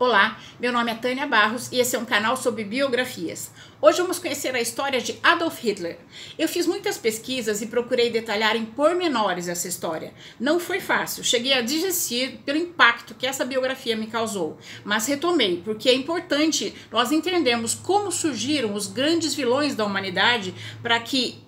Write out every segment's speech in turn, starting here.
Olá, meu nome é Tânia Barros e esse é um canal sobre biografias. Hoje vamos conhecer a história de Adolf Hitler. Eu fiz muitas pesquisas e procurei detalhar em pormenores essa história. Não foi fácil, cheguei a desistir pelo impacto que essa biografia me causou, mas retomei porque é importante nós entendermos como surgiram os grandes vilões da humanidade para que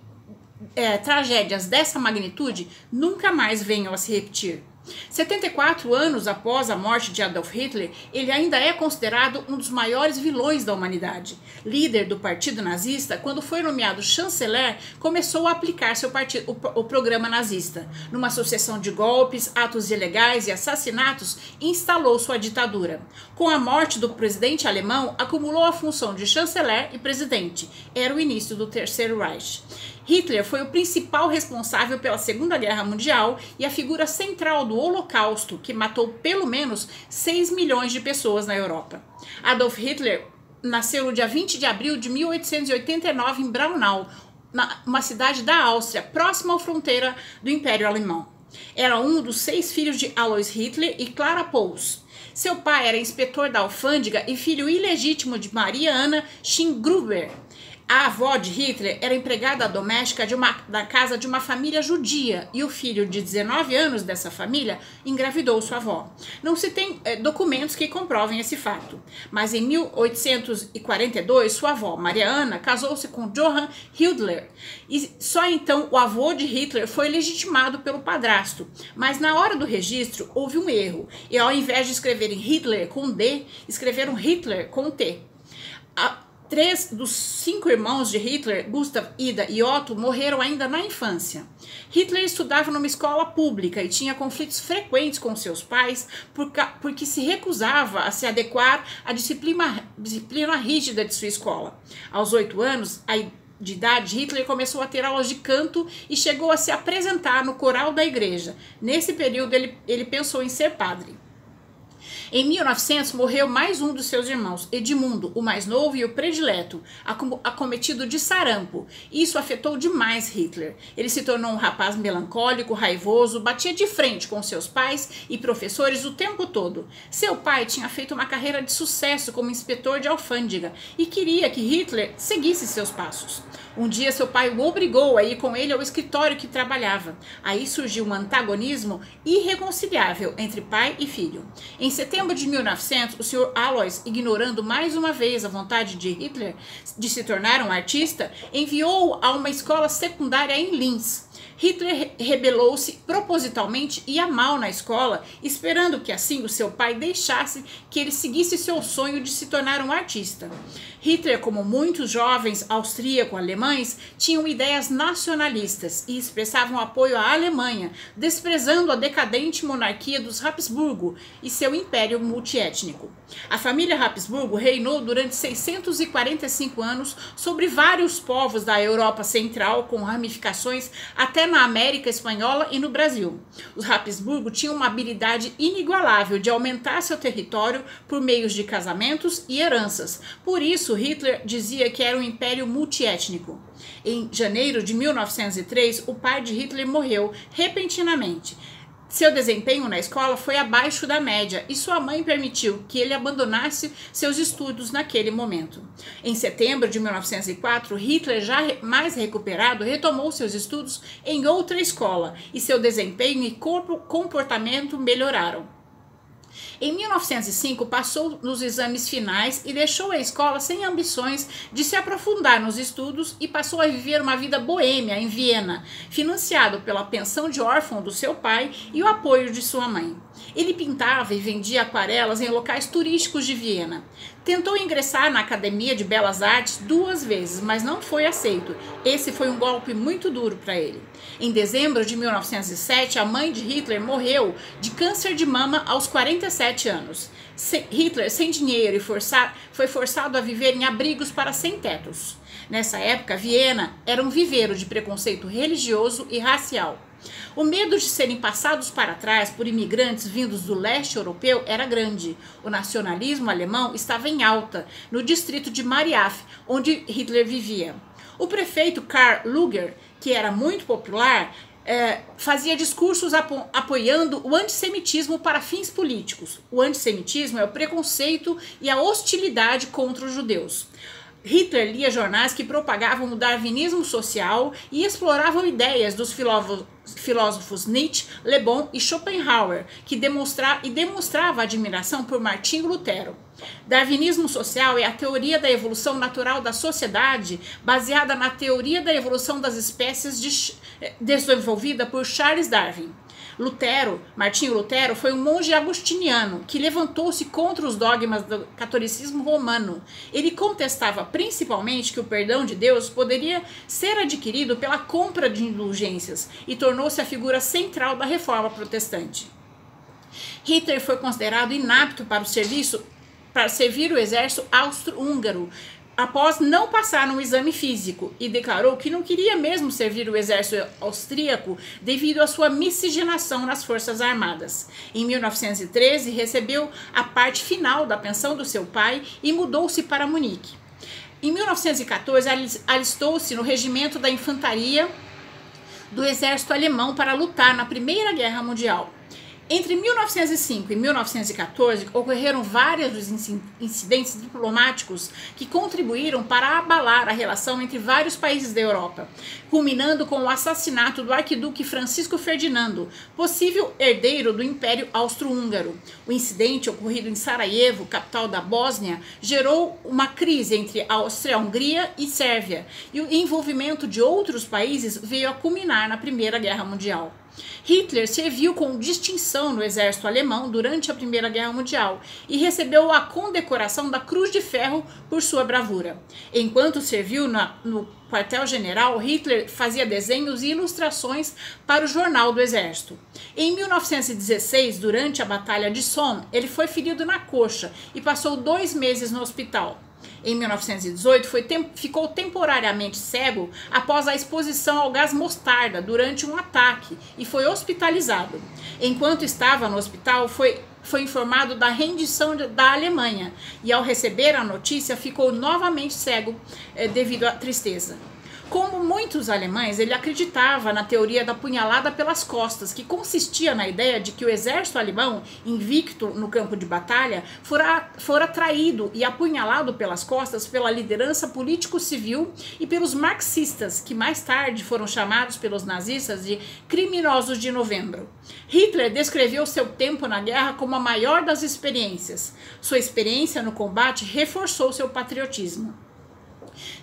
é, tragédias dessa magnitude nunca mais venham a se repetir. 74 anos após a morte de Adolf Hitler, ele ainda é considerado um dos maiores vilões da humanidade. Líder do partido nazista, quando foi nomeado chanceler, começou a aplicar seu partido, o, o programa nazista. Numa sucessão de golpes, atos ilegais e assassinatos, instalou sua ditadura. Com a morte do presidente alemão, acumulou a função de chanceler e presidente. Era o início do Terceiro Reich. Hitler foi o principal responsável pela Segunda Guerra Mundial e a figura central do Holocausto, que matou pelo menos 6 milhões de pessoas na Europa. Adolf Hitler nasceu no dia 20 de abril de 1889 em Braunau, uma cidade da Áustria, próxima à fronteira do Império Alemão. Era um dos seis filhos de Alois Hitler e Clara Pouls. Seu pai era inspetor da alfândega e filho ilegítimo de Maria Anna Schingruber, a avó de Hitler era empregada doméstica de uma, da casa de uma família judia e o filho de 19 anos dessa família engravidou sua avó. Não se tem é, documentos que comprovem esse fato, mas em 1842 sua avó, Maria Ana, casou-se com Johann Hitler e só então o avô de Hitler foi legitimado pelo padrasto. Mas na hora do registro houve um erro e ao invés de escreverem Hitler com D, escreveram Hitler com T. A, Três dos cinco irmãos de Hitler, Gustav, Ida e Otto, morreram ainda na infância. Hitler estudava numa escola pública e tinha conflitos frequentes com seus pais porque se recusava a se adequar à disciplina, disciplina rígida de sua escola. Aos oito anos, de idade, Hitler começou a ter aulas de canto e chegou a se apresentar no coral da igreja. Nesse período, ele, ele pensou em ser padre. Em 1900 morreu mais um dos seus irmãos, Edmundo, o mais novo e o predileto, acometido de sarampo. Isso afetou demais Hitler. Ele se tornou um rapaz melancólico, raivoso, batia de frente com seus pais e professores o tempo todo. Seu pai tinha feito uma carreira de sucesso como inspetor de alfândega e queria que Hitler seguisse seus passos. Um dia seu pai o obrigou a ir com ele ao escritório que trabalhava. Aí surgiu um antagonismo irreconciliável entre pai e filho. Em setembro de 1900, o Sr. Alois, ignorando mais uma vez a vontade de Hitler de se tornar um artista, enviou-o a uma escola secundária em Linz. Hitler rebelou-se propositalmente e ia mal na escola, esperando que assim o seu pai deixasse que ele seguisse seu sonho de se tornar um artista. Hitler, como muitos jovens austríaco-alemães, tinham ideias nacionalistas e expressavam apoio à Alemanha, desprezando a decadente monarquia dos Habsburgo e seu império multiétnico. A família Habsburgo reinou durante 645 anos sobre vários povos da Europa Central, com ramificações até na América Espanhola e no Brasil. Os Habsburgo tinham uma habilidade inigualável de aumentar seu território por meios de casamentos e heranças. Por isso, Hitler dizia que era um império multiétnico. Em janeiro de 1903, o pai de Hitler morreu repentinamente. Seu desempenho na escola foi abaixo da média e sua mãe permitiu que ele abandonasse seus estudos naquele momento. Em setembro de 1904, Hitler, já mais recuperado, retomou seus estudos em outra escola e seu desempenho e comportamento melhoraram. Em 1905, passou nos exames finais e deixou a escola sem ambições de se aprofundar nos estudos e passou a viver uma vida boêmia em Viena, financiado pela pensão de órfão do seu pai e o apoio de sua mãe. Ele pintava e vendia aquarelas em locais turísticos de Viena. Tentou ingressar na Academia de Belas Artes duas vezes, mas não foi aceito. Esse foi um golpe muito duro para ele. Em dezembro de 1907, a mãe de Hitler morreu de câncer de mama aos 47 anos. Hitler, sem dinheiro e forçar, foi forçado a viver em abrigos para sem-tetos. Nessa época, Viena era um viveiro de preconceito religioso e racial. O medo de serem passados para trás por imigrantes vindos do leste europeu era grande. O nacionalismo alemão estava em alta no distrito de Mariaf, onde Hitler vivia. O prefeito Karl Luger, que era muito popular, é, fazia discursos apo apoiando o antissemitismo para fins políticos. O antissemitismo é o preconceito e a hostilidade contra os judeus. Hitler lia jornais que propagavam o darwinismo social e exploravam ideias dos filósofos Nietzsche, Le Bon e Schopenhauer, que demonstra e demonstrava admiração por Martinho Lutero. Darwinismo social é a teoria da evolução natural da sociedade baseada na teoria da evolução das espécies de, eh, desenvolvida por Charles Darwin. Lutero, Martinho Lutero, foi um monge agostiniano que levantou-se contra os dogmas do catolicismo romano. Ele contestava principalmente que o perdão de Deus poderia ser adquirido pela compra de indulgências e tornou-se a figura central da reforma protestante. Hitler foi considerado inapto para o serviço para servir o exército austro-húngaro, após não passar no exame físico e declarou que não queria mesmo servir o exército austríaco devido à sua miscigenação nas Forças Armadas. Em 1913, recebeu a parte final da pensão do seu pai e mudou-se para Munique. Em 1914, alistou-se no regimento da infantaria do exército alemão para lutar na Primeira Guerra Mundial. Entre 1905 e 1914, ocorreram vários incidentes diplomáticos que contribuíram para abalar a relação entre vários países da Europa, culminando com o assassinato do arquiduque Francisco Ferdinando, possível herdeiro do Império Austro-Húngaro. O incidente, ocorrido em Sarajevo, capital da Bósnia, gerou uma crise entre Áustria-Hungria e Sérvia, e o envolvimento de outros países veio a culminar na Primeira Guerra Mundial. Hitler serviu com distinção no exército alemão durante a Primeira Guerra Mundial e recebeu a condecoração da Cruz de Ferro por sua bravura. Enquanto serviu na, no quartel-general, Hitler fazia desenhos e ilustrações para o Jornal do Exército. Em 1916, durante a Batalha de Somme, ele foi ferido na coxa e passou dois meses no hospital em 1918, foi tem, ficou temporariamente cego após a exposição ao gás mostarda durante um ataque e foi hospitalizado. Enquanto estava no hospital, foi, foi informado da rendição de, da Alemanha e, ao receber a notícia, ficou novamente cego eh, devido à tristeza. Como muitos alemães, ele acreditava na teoria da punhalada pelas costas, que consistia na ideia de que o exército alemão, invicto no campo de batalha, fora, fora traído e apunhalado pelas costas pela liderança político-civil e pelos marxistas, que mais tarde foram chamados pelos nazistas de criminosos de novembro. Hitler descreveu seu tempo na guerra como a maior das experiências. Sua experiência no combate reforçou seu patriotismo.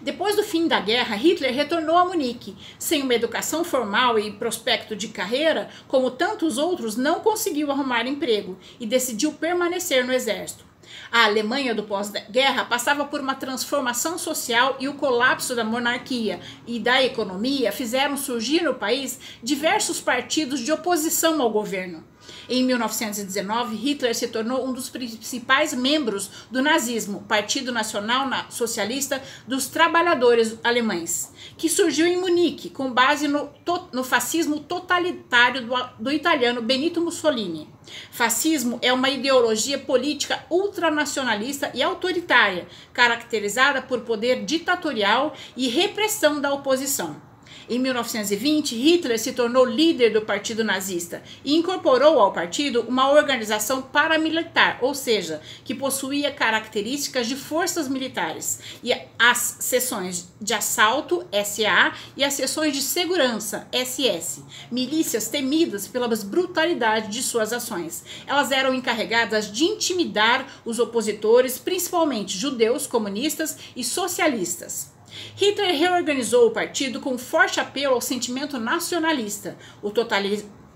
Depois do fim da guerra, Hitler retornou a Munique. Sem uma educação formal e prospecto de carreira, como tantos outros, não conseguiu arrumar emprego e decidiu permanecer no exército. A Alemanha do pós-guerra passava por uma transformação social e o colapso da monarquia e da economia fizeram surgir no país diversos partidos de oposição ao governo. Em 1919, Hitler se tornou um dos principais membros do nazismo, Partido Nacional Socialista dos Trabalhadores Alemães, que surgiu em Munique, com base no, no fascismo totalitário do, do italiano Benito Mussolini. Fascismo é uma ideologia política ultranacionalista e autoritária, caracterizada por poder ditatorial e repressão da oposição. Em 1920, Hitler se tornou líder do partido nazista e incorporou ao partido uma organização paramilitar, ou seja, que possuía características de forças militares, e as seções de assalto, SA, e as seções de segurança, SS, milícias temidas pelas brutalidades de suas ações. Elas eram encarregadas de intimidar os opositores, principalmente judeus, comunistas e socialistas. Hitler reorganizou o partido com forte apelo ao sentimento nacionalista. O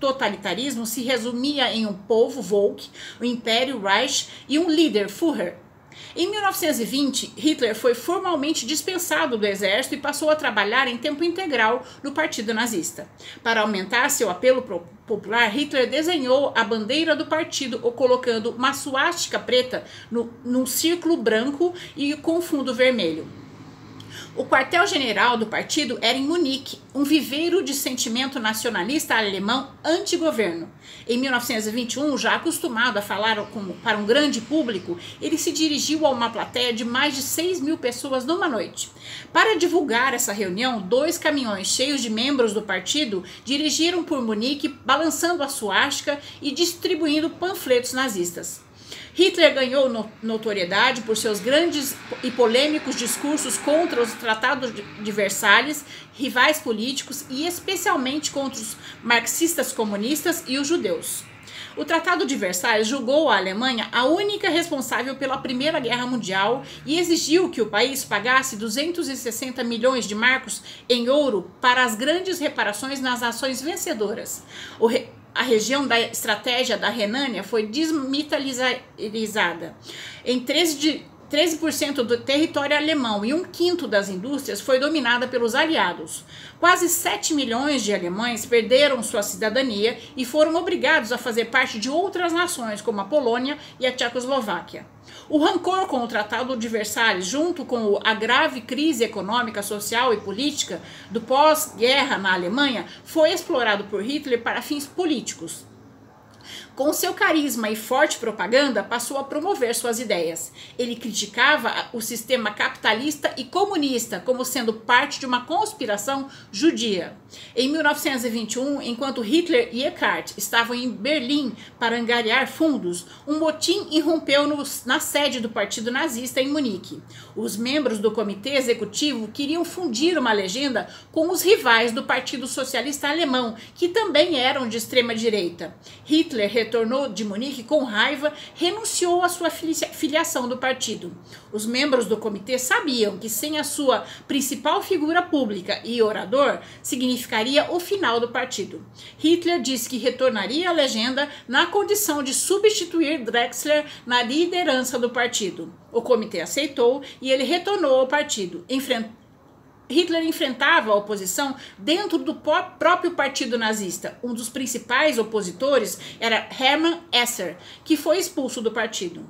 totalitarismo se resumia em um povo, Volk, o Império Reich e um líder, Führer. Em 1920, Hitler foi formalmente dispensado do exército e passou a trabalhar em tempo integral no Partido Nazista. Para aumentar seu apelo popular, Hitler desenhou a bandeira do partido, colocando uma suástica preta no, num círculo branco e com fundo vermelho. O quartel-general do partido era em Munique, um viveiro de sentimento nacionalista alemão anti-governo. Em 1921, já acostumado a falar para um grande público, ele se dirigiu a uma plateia de mais de 6 mil pessoas numa noite. Para divulgar essa reunião, dois caminhões cheios de membros do partido dirigiram por Munique, balançando a suástica e distribuindo panfletos nazistas. Hitler ganhou notoriedade por seus grandes e polêmicos discursos contra os tratados de Versalhes, rivais políticos e especialmente contra os marxistas comunistas e os judeus. O Tratado de Versalhes julgou a Alemanha a única responsável pela Primeira Guerra Mundial e exigiu que o país pagasse 260 milhões de marcos em ouro para as grandes reparações nas nações vencedoras. O, re a região da estratégia da Renânia foi desmilitarizada. Em 13 de 13% do território alemão e um quinto das indústrias foi dominada pelos aliados. Quase 7 milhões de alemães perderam sua cidadania e foram obrigados a fazer parte de outras nações, como a Polônia e a Tchecoslováquia. O rancor com o Tratado de Versalhes, junto com a grave crise econômica, social e política do pós-guerra na Alemanha, foi explorado por Hitler para fins políticos. Com seu carisma e forte propaganda, passou a promover suas ideias. Ele criticava o sistema capitalista e comunista como sendo parte de uma conspiração judia. Em 1921, enquanto Hitler e Eckart estavam em Berlim para angariar fundos, um motim irrompeu no, na sede do Partido Nazista em Munique. Os membros do comitê executivo queriam fundir uma legenda com os rivais do Partido Socialista Alemão, que também eram de extrema direita. Hitler retornou de Munique com raiva, renunciou à sua filiação do partido. Os membros do comitê sabiam que sem a sua principal figura pública e orador, significaria o final do partido. Hitler disse que retornaria à legenda na condição de substituir Drexler na liderança do partido. O comitê aceitou e ele retornou ao partido, enfrentando Hitler enfrentava a oposição dentro do próprio partido nazista. Um dos principais opositores era Hermann Esser, que foi expulso do partido.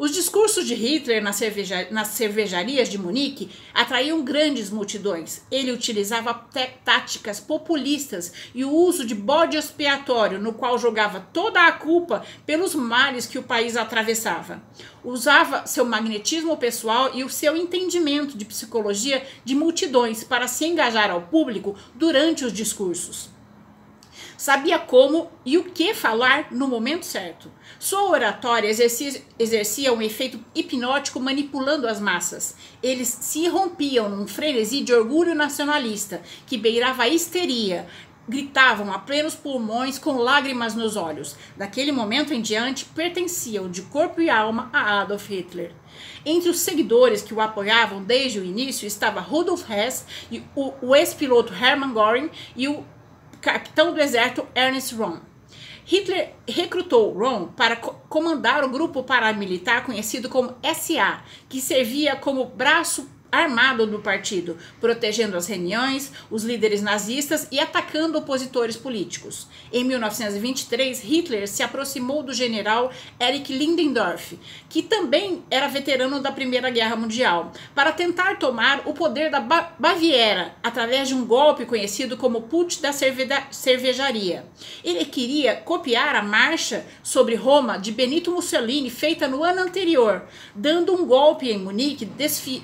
Os discursos de Hitler nas, cerveja nas cervejarias de Munique atraíam grandes multidões. Ele utilizava táticas populistas e o uso de bode expiatório, no qual jogava toda a culpa pelos males que o país atravessava. Usava seu magnetismo pessoal e o seu entendimento de psicologia de multidões para se engajar ao público durante os discursos sabia como e o que falar no momento certo. Sua oratória exercia, exercia um efeito hipnótico manipulando as massas. Eles se rompiam num frenesi de orgulho nacionalista que beirava a histeria, gritavam a plenos pulmões com lágrimas nos olhos. Daquele momento em diante, pertenciam de corpo e alma a Adolf Hitler. Entre os seguidores que o apoiavam desde o início estava Rudolf Hess, o ex-piloto Hermann Göring e o capitão do exército Ernest Röhm. Hitler recrutou Röhm para comandar o grupo paramilitar conhecido como SA, que servia como braço armado do partido, protegendo as reuniões, os líderes nazistas e atacando opositores políticos. Em 1923, Hitler se aproximou do general Erich Ludendorff, que também era veterano da Primeira Guerra Mundial, para tentar tomar o poder da ba Baviera através de um golpe conhecido como Putsch da Cervejaria. Ele queria copiar a marcha sobre Roma de Benito Mussolini feita no ano anterior, dando um golpe em Munique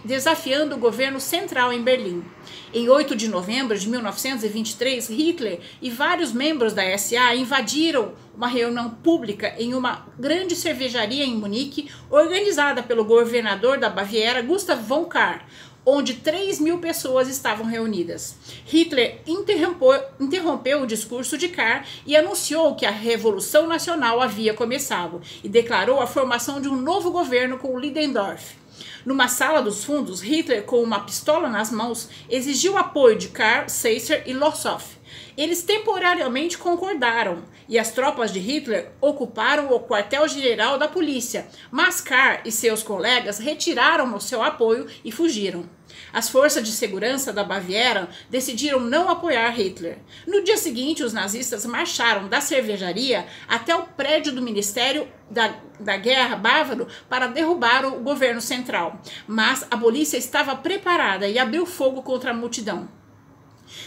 desafiando apoiando o governo central em Berlim. Em 8 de novembro de 1923, Hitler e vários membros da SA invadiram uma reunião pública em uma grande cervejaria em Munique, organizada pelo governador da Baviera, Gustav von Kahr, onde 3 mil pessoas estavam reunidas. Hitler interrompeu, o discurso de Kahr e anunciou que a Revolução Nacional havia começado e declarou a formação de um novo governo com Ludendorff. Numa sala dos fundos, Hitler, com uma pistola nas mãos, exigiu apoio de Karl Seisser e Lossoff. Eles temporariamente concordaram e as tropas de Hitler ocuparam o quartel-general da polícia, mas Carr e seus colegas retiraram o seu apoio e fugiram. As forças de segurança da Baviera decidiram não apoiar Hitler. No dia seguinte, os nazistas marcharam da cervejaria até o prédio do Ministério da, da Guerra Bávaro para derrubar o governo central. Mas a polícia estava preparada e abriu fogo contra a multidão.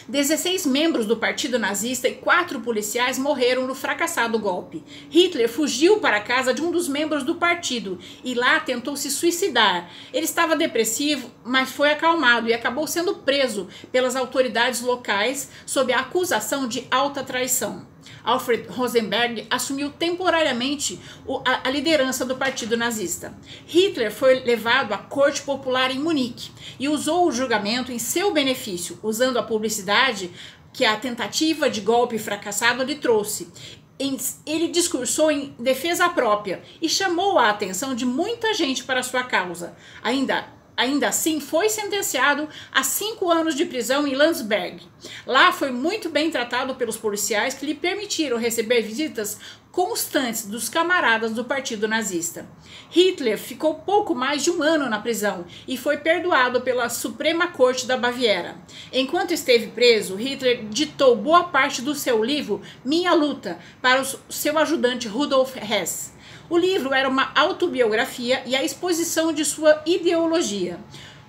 16 membros do partido nazista e quatro policiais morreram no fracassado golpe. Hitler fugiu para a casa de um dos membros do partido e lá tentou se suicidar. Ele estava depressivo, mas foi acalmado e acabou sendo preso pelas autoridades locais sob a acusação de alta traição. Alfred Rosenberg assumiu temporariamente a, liderança do partido nazista. Hitler foi levado à corte popular em Munique e usou o julgamento em seu benefício, usando a publicidade que a tentativa de golpe fracassado lhe trouxe. Ele discursou em defesa própria e chamou a atenção de muita gente para sua causa. Ainda ainda assim foi sentenciado a cinco anos de prisão em Landsberg. Lá foi muito bem tratado pelos policiais que lhe permitiram receber visitas constantes dos camaradas do partido nazista. Hitler ficou pouco mais de um ano na prisão e foi perdoado pela Suprema Corte da Baviera. Enquanto esteve preso, Hitler ditou boa parte do seu livro Minha Luta para o seu ajudante Rudolf Hess. O livro era uma autobiografia e a exposição de sua ideologia.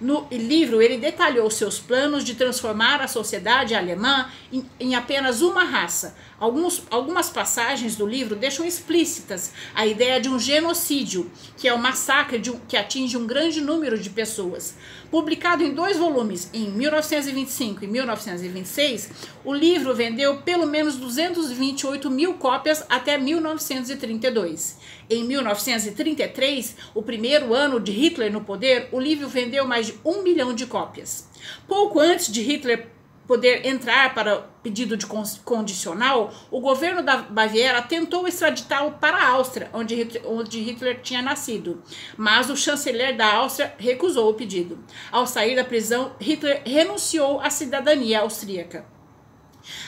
No livro, ele detalhou seus planos de transformar a sociedade alemã em, em, apenas uma raça. Alguns, algumas passagens do livro deixam explícitas a ideia de um genocídio, que é o um massacre que atinge um grande número de pessoas. Publicado em dois volumes, em 1925 e 1926, o livro vendeu pelo menos 228 mil cópias até 1932. Em 1933, o primeiro ano de Hitler no poder, o livro vendeu mais de um milhão de cópias. Pouco antes de Hitler poder entrar para pedido de condicional, o governo da Baviera tentou extraditá-lo para a Áustria, onde Hitler, onde Hitler tinha nascido. Mas o chanceler da Áustria recusou o pedido. Ao sair da prisão, Hitler renunciou à cidadania austríaca.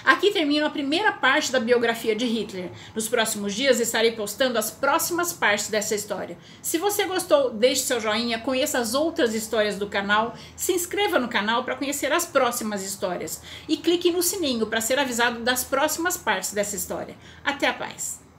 Aqui termina a primeira parte da biografia de Hitler. Nos próximos dias estarei postando as próximas partes dessa história. Se você gostou, deixe seu joinha, conheça as outras histórias do canal, se inscreva no canal para conhecer as próximas histórias e clique no sininho para ser avisado das próximas partes dessa história. Até a paz!